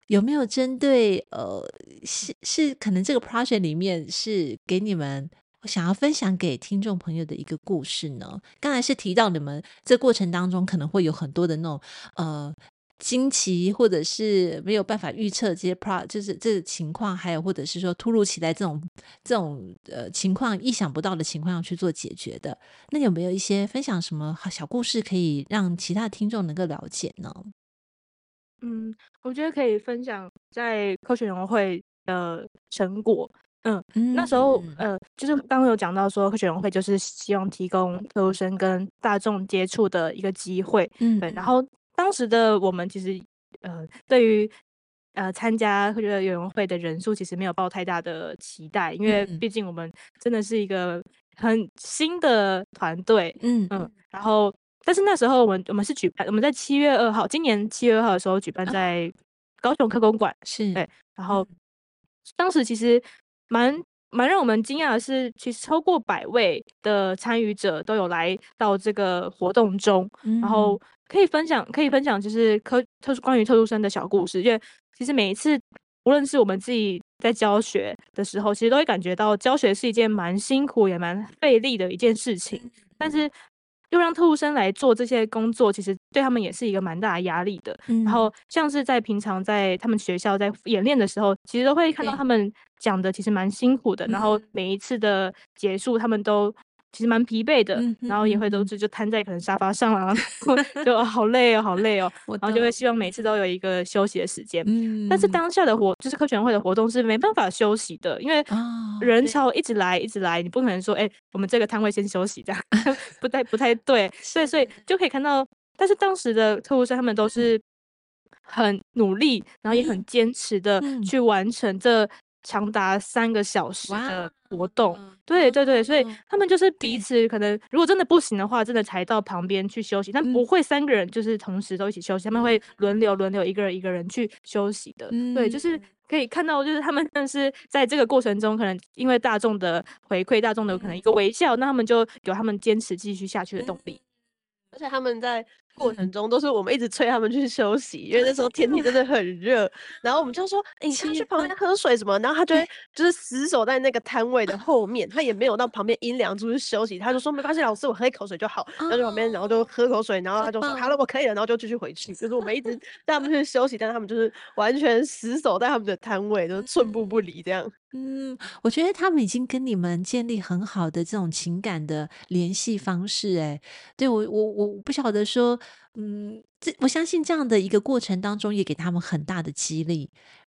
S1: 有没有针对呃，是是可能这个 project 里面是给你们。想要分享给听众朋友的一个故事呢？刚才是提到你们这过程当中可能会有很多的那种呃惊奇，或者是没有办法预测这些 pro，就是这情况，还有或者是说突如其来这种这种呃情况，意想不到的情况要去做解决的。那有没有一些分享什么小故事可以让其他听众能够了解呢？
S2: 嗯，我觉得可以分享在科学园游会的成果。嗯，那时候呃，就是刚刚有讲到说，科学园游会就是希望提供特殊生跟大众接触的一个机会。嗯，对。然后当时的我们其实呃，对于呃参加科学园游会的人数其实没有抱太大的期待，因为毕竟我们真的是一个很新的团队。嗯嗯。然后，但是那时候我们我们是举办，我们在七月二号，今年七月二号的时候举办在高雄科工馆。是。对。然后当时其实。蛮蛮让我们惊讶的是，其实超过百位的参与者都有来到这个活动中，嗯、然后可以分享，可以分享就是科特殊关于特殊生的小故事。因为其实每一次，无论是我们自己在教学的时候，其实都会感觉到教学是一件蛮辛苦也蛮费力的一件事情，但是。又让特务生来做这些工作，其实对他们也是一个蛮大的压力的。嗯、然后像是在平常在他们学校在演练的时候，其实都会看到他们讲的其实蛮辛苦的。然后每一次的结束，他们都。其实蛮疲惫的，然后也会都是就瘫在可能沙发上啊，就好累哦，好累哦，然后就会希望每次都有一个休息的时间。但是当下的活就是科学园会的活动是没办法休息的，因为人潮一直来一直来，你不可能说哎，我们这个摊位先休息这样，不太不太对。所以所以就可以看到，但是当时的特务生他们都是很努力，然后也很坚持的去完成这。长达三个小时的活动，哇对对对，所以他们就是彼此可能，如果真的不行的话，真的才到旁边去休息，但不会三个人就是同时都一起休息，他们会轮流轮流一个人一个人去休息的。嗯、对，就是。可以看到，就是他们但是在这个过程中，可能因为大众的回馈，大众的可能一个微笑，那他们就有他们坚持继续下去的动力，
S3: 而且他们在。过程中都是我们一直催他们去休息，因为那时候天气真的很热。然后我们就说：“欸、你先去旁边喝水什么？”然后他就会就是死守在那个摊位的后面，他也没有到旁边阴凉处去休息。他就说：“没关系，老师，我喝一口水就好。”然后就旁边，然后就喝口水，然后他就说：“好了，我可以了。”然后就继续回去。就是我们一直带他们去休息，但是他们就是完全死守在他们的摊位，就是寸步不离这样。
S1: 嗯，我觉得他们已经跟你们建立很好的这种情感的联系方式。哎，对我，我我不晓得说。嗯，这我相信这样的一个过程当中，也给他们很大的激励，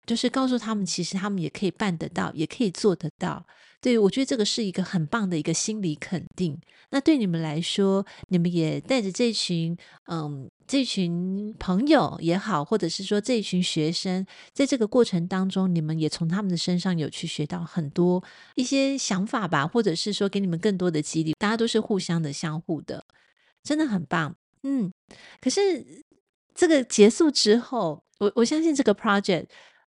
S1: 就是告诉他们，其实他们也可以办得到，也可以做得到。对，我觉得这个是一个很棒的一个心理肯定。那对你们来说，你们也带着这群嗯，这群朋友也好，或者是说这群学生，在这个过程当中，你们也从他们的身上有去学到很多一些想法吧，或者是说给你们更多的激励。大家都是互相的、相互的，真的很棒。嗯，可是这个结束之后，我我相信这个 project，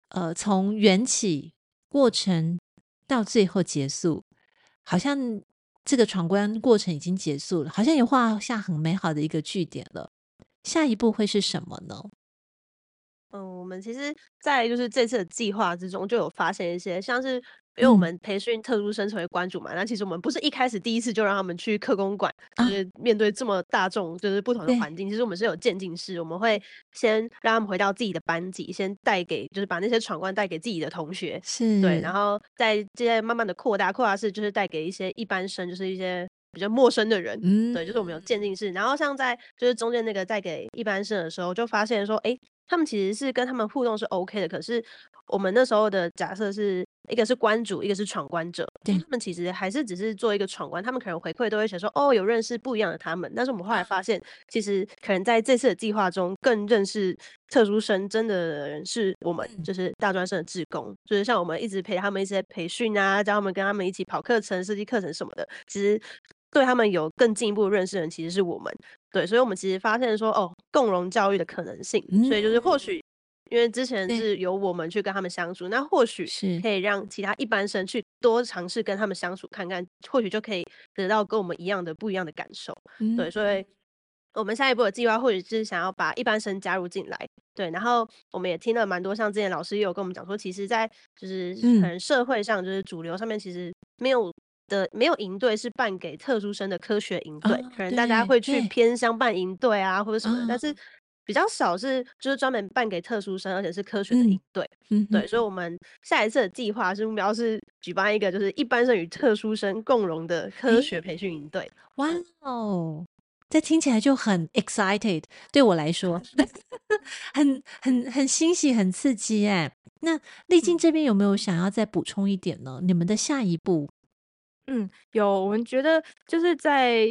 S1: 呃，从缘起过程到最后结束，好像这个闯关过程已经结束了，好像也画下很美好的一个句点了。下一步会是什么呢？
S3: 嗯，我们其实，在就是这次的计划之中，就有发现一些像是。因为我们培训特殊生成为关主嘛，嗯、那其实我们不是一开始第一次就让他们去客工馆，啊、就是面对这么大众，就是不同的环境。其实我们是有渐进式，我们会先让他们回到自己的班级，先带给，就是把那些闯关带给自己的同学，
S1: 是
S3: 对，然。后再接着慢慢的扩大，扩大是就是带给一些一般生，就是一些比较陌生的人，嗯，对，就是我们有渐进式。然后像在就是中间那个带给一般生的时候，就发现说，哎，他们其实是跟他们互动是 OK 的，可是我们那时候的假设是。一个是关主，一个是闯关者，对他们其实还是只是做一个闯关，他们可能回馈都会写说，哦，有认识不一样的他们。但是我们后来发现，其实可能在这次的计划中，更认识特殊生真的人是我们，就是大专生的志工，就是像我们一直陪他们一些培训啊，教他们跟他们一起跑课程、设计课程什么的。其实对他们有更进一步认识的人，其实是我们。对，所以我们其实发现说，哦，共融教育的可能性，所以就是或许。因为之前是由我们去跟他们相处，那或许是可以让其他一般生去多尝试跟他们相处看看，或许就可以得到跟我们一样的不一样的感受。嗯、对，所以我们下一步的计划或许是想要把一般生加入进来。对，然后我们也听了蛮多，像之前老师也有跟我们讲说，其实，在就是可能社会上就是主流上面，其实没有的没有营队是办给特殊生的科学营队，哦、可能大家会去偏乡办营队啊或者什么的，但是。比较少是就是专门办给特殊生，而且是科学的营队，嗯，对，所以，我们下一次的计划是目标是举办一个就是一般生与特殊生共融的科学培训营队。
S1: 哇哦，这听起来就很 excited，对我来说，很很很欣喜，很刺激哎。那丽晶这边有没有想要再补充一点呢？你们的下一步？
S2: 嗯，有，我们觉得就是在。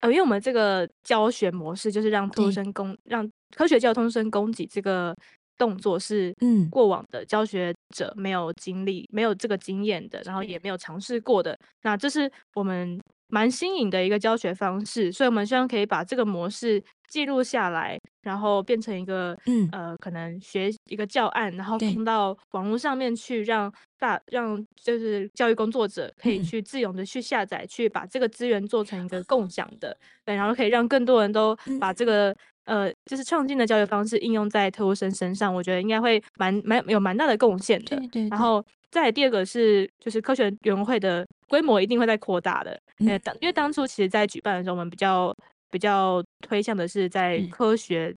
S2: 呃，因为我们这个教学模式就是让特殊生供让科学教特殊生供给这个动作是，嗯，过往的教学者没有经历、没有这个经验的，然后也没有尝试过的，那这是我们。蛮新颖的一个教学方式，所以我们希望可以把这个模式记录下来，然后变成一个嗯。呃，可能学一个教案，然后放到网络上面去，让大让就是教育工作者可以去自由的去下载，嗯、去把这个资源做成一个共享的，对，然后可以让更多人都把这个、嗯、呃就是创新的教育方式应用在特殊生身上，我觉得应该会蛮蛮有蛮大的贡献的。对，对对。然后再第二个是就是科学园游会的。规模一定会在扩大的，因为当因为当初其实在举办的时候，我们比较比较推向的是在科学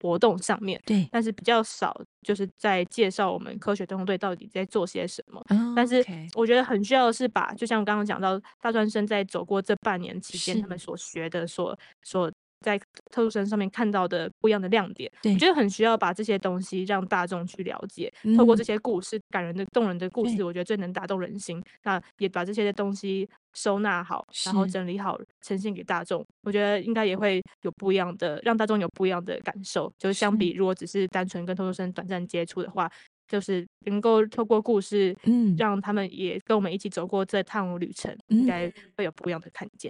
S2: 活动上面，对，但是比较少就是在介绍我们科学特工队到底在做些什么。但是我觉得很需要的是把，就像刚刚讲到大专生在走过这半年期间，他们所学的、所所。在特殊生上面看到的不一样的亮点，对，我觉得很需要把这些东西让大众去了解。嗯、透过这些故事，感人的、动人的故事，我觉得最能打动人心。那也把这些东西收纳好，然后整理好，呈现给大众。我觉得应该也会有不一样的，让大众有不一样的感受。就是相比如果只是单纯跟特殊生短暂接触的话，就是能够透过故事，嗯，让他们也跟我们一起走过这趟旅程，嗯、应该会有不一样的看见。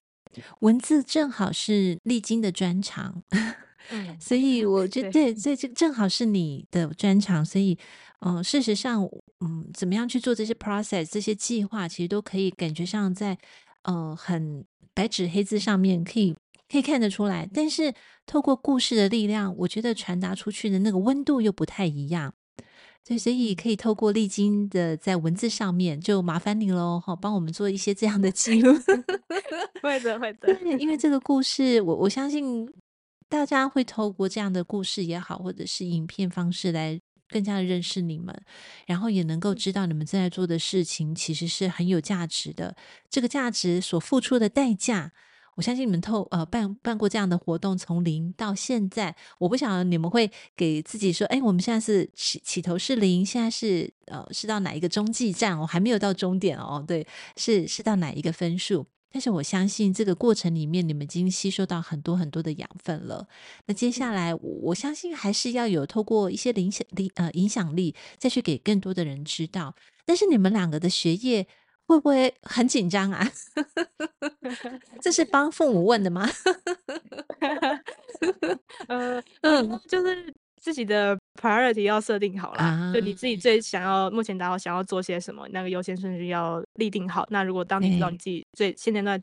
S1: 文字正好是丽晶的专长，嗯、所以我 觉得对，所以这正好是你的专长，所以，嗯、呃，事实上，嗯，怎么样去做这些 process，这些计划，其实都可以感觉上在，呃，很白纸黑字上面可以可以看得出来，但是透过故事的力量，我觉得传达出去的那个温度又不太一样。对，所以可以透过丽晶的在文字上面，就麻烦你喽，哈，帮我们做一些这样的记录。
S2: 会的，会的。
S1: 因为这个故事，我我相信大家会透过这样的故事也好，或者是影片方式来更加的认识你们，然后也能够知道你们正在做的事情其实是很有价值的。这个价值所付出的代价。我相信你们透呃办办过这样的活动，从零到现在，我不晓得你们会给自己说，哎，我们现在是起起头是零，现在是呃是到哪一个中继站哦，还没有到终点哦，对，是是到哪一个分数？但是我相信这个过程里面，你们已经吸收到很多很多的养分了。那接下来，我相信还是要有透过一些影响力呃影响力，再去给更多的人知道。但是你们两个的学业。会不会很紧张啊？这是 帮父母问的吗？
S2: 呃嗯，就是自己的 priority 要设定好了，啊、就你自己最想要目前达到想要做些什么，那个优先顺序要立定好。那如果当你知道你自己最现阶段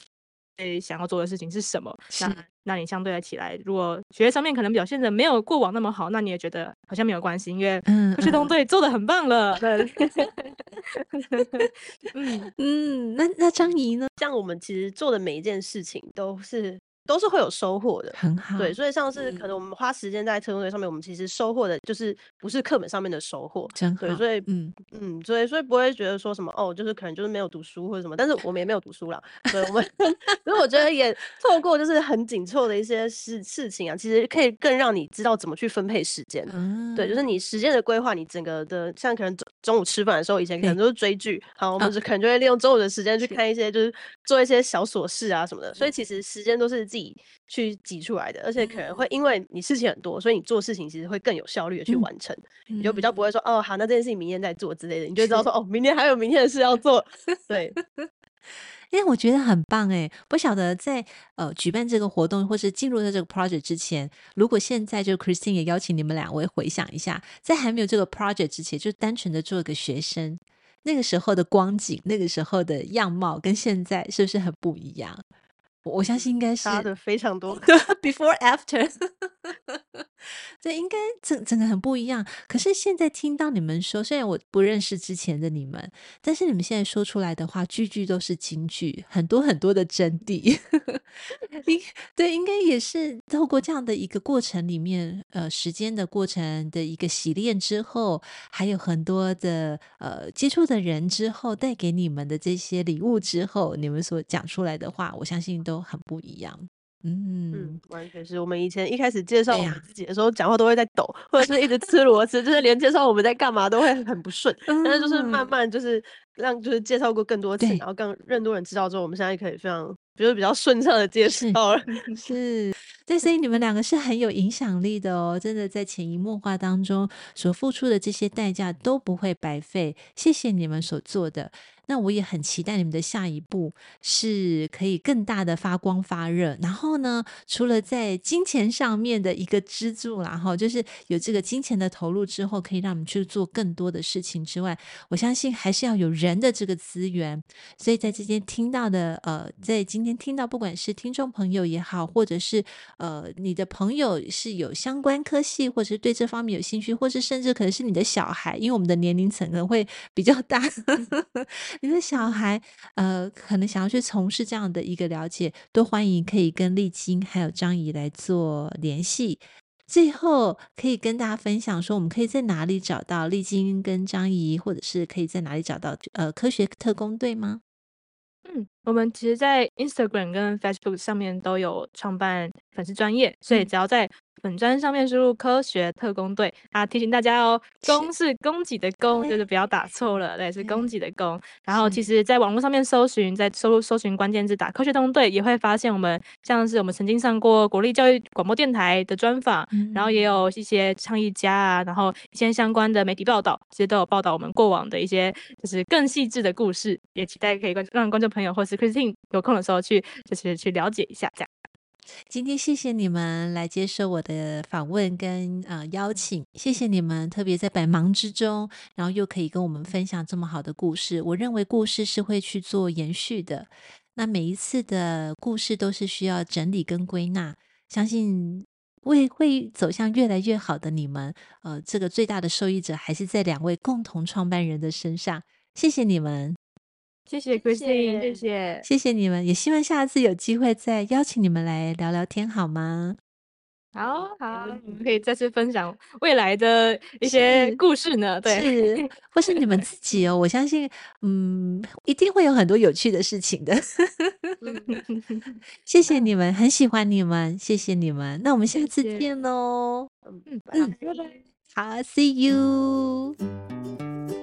S2: 想要做的事情是什么？那那你相对的起来，如果学业上面可能表现的没有过往那么好，那你也觉得好像没有关系，因为科学动队做的很棒了。嗯
S1: 嗯，嗯，那那张怡呢？
S3: 像我们其实做的每一件事情都是。都是会有收获的，
S1: 很好。
S3: 对，所以像是可能我们花时间在特工队上面，嗯、我们其实收获的就是不是课本上面的收获，
S1: 真好。
S3: 对，所以嗯嗯，所以所以不会觉得说什么哦，就是可能就是没有读书或者什么，但是我们也没有读书啦。所以我们 所以我觉得也透过就是很紧凑的一些事事情啊，其实可以更让你知道怎么去分配时间。嗯，对，就是你时间的规划，你整个的像可能中中午吃饭的时候，以前可能都是追剧，好，我们就可能就会利用中午的时间去看一些就是做一些小琐事啊什么的。所以其实时间都是。自己去挤出来的，而且可能会因为你事情很多，所以你做事情其实会更有效率的去完成，嗯、你就比较不会说哦，好，那这件事情明天再做之类的，你就知道说哦，明天还有明天的事要做。对，
S1: 因 为我觉得很棒哎，不晓得在呃举办这个活动或是进入到这个 project 之前，如果现在就 Christine 也邀请你们两位回想一下，在还没有这个 project 之前，就单纯的做一个学生，那个时候的光景，那个时候的样貌，跟现在是不是很不一样？我相信应该是
S3: 差的非常多，
S1: before after，这应该整整个很不一样。可是现在听到你们说，虽然我不认识之前的你们，但是你们现在说出来的话，句句都是金句，很多很多的真谛。应对，应该也是透过这样的一个过程里面，呃，时间的过程的一个洗练之后，还有很多的呃接触的人之后，带给你们的这些礼物之后，你们所讲出来的话，我相信。都很不一样，嗯
S3: 嗯，完全是我们以前一开始介绍我们自己的时候，讲话都会在抖，或者是一直吃螺丝，就是连介绍我们在干嘛都会很不顺。但是就是慢慢就是让就是介绍过更多次，然后更更多人知道之后，我们现在可以非常。就是比较顺畅的介绍了，
S1: 是，对，所以你们两个是很有影响力的哦，真的在潜移默化当中所付出的这些代价都不会白费，谢谢你们所做的。那我也很期待你们的下一步是可以更大的发光发热。然后呢，除了在金钱上面的一个支柱，然后就是有这个金钱的投入之后，可以让我们去做更多的事情之外，我相信还是要有人的这个资源。所以在这边听到的，呃，在今天听到，不管是听众朋友也好，或者是呃你的朋友是有相关科系，或者是对这方面有兴趣，或是甚至可能是你的小孩，因为我们的年龄层可能会比较大，你的小孩呃可能想要去从事这样的一个了解，都欢迎可以跟丽晶还有张怡来做联系。最后可以跟大家分享说，我们可以在哪里找到丽晶跟张怡，或者是可以在哪里找到呃科学特工队吗？
S2: 嗯，我们其实，在 Instagram 跟 Facebook 上面都有创办粉丝专业，所以只要在粉专上面输入“科学特工队”啊，提醒大家哦，“攻”是供给的“供”，就是不要打错了，对，是供给的“供”。然后，其实，在网络上面搜寻，在搜搜寻关键字打“科学特工队”，也会发现我们像是我们曾经上过国立教育广播电台的专访，然后也有一些倡议家啊，然后一些相关的媒体报道，其实都有报道我们过往的一些就是更细致的故事，也期待可以观让观众朋友或是 Christine 有空的时候去就是去了解一下这样。
S1: 今天谢谢你们来接受我的访问跟呃邀请，谢谢你们特别在百忙之中，然后又可以跟我们分享这么好的故事。我认为故事是会去做延续的，那每一次的故事都是需要整理跟归纳，相信会会走向越来越好的你们。呃，这个最大的受益者还是在两位共同创办人的身上。谢谢你们。
S2: 谢谢 Christine，谢谢
S1: 谢谢你们，也希望下次有机会再邀请你们来聊聊天，好吗？
S2: 好好，我们可以再次分享未来的 一些故事呢，对，
S1: 是，或是你们自己哦，我相信，嗯，一定会有很多有趣的事情的。谢谢你们，很喜欢你们，谢谢你们，那我们下次见喽，嗯，拜拜，好，See you。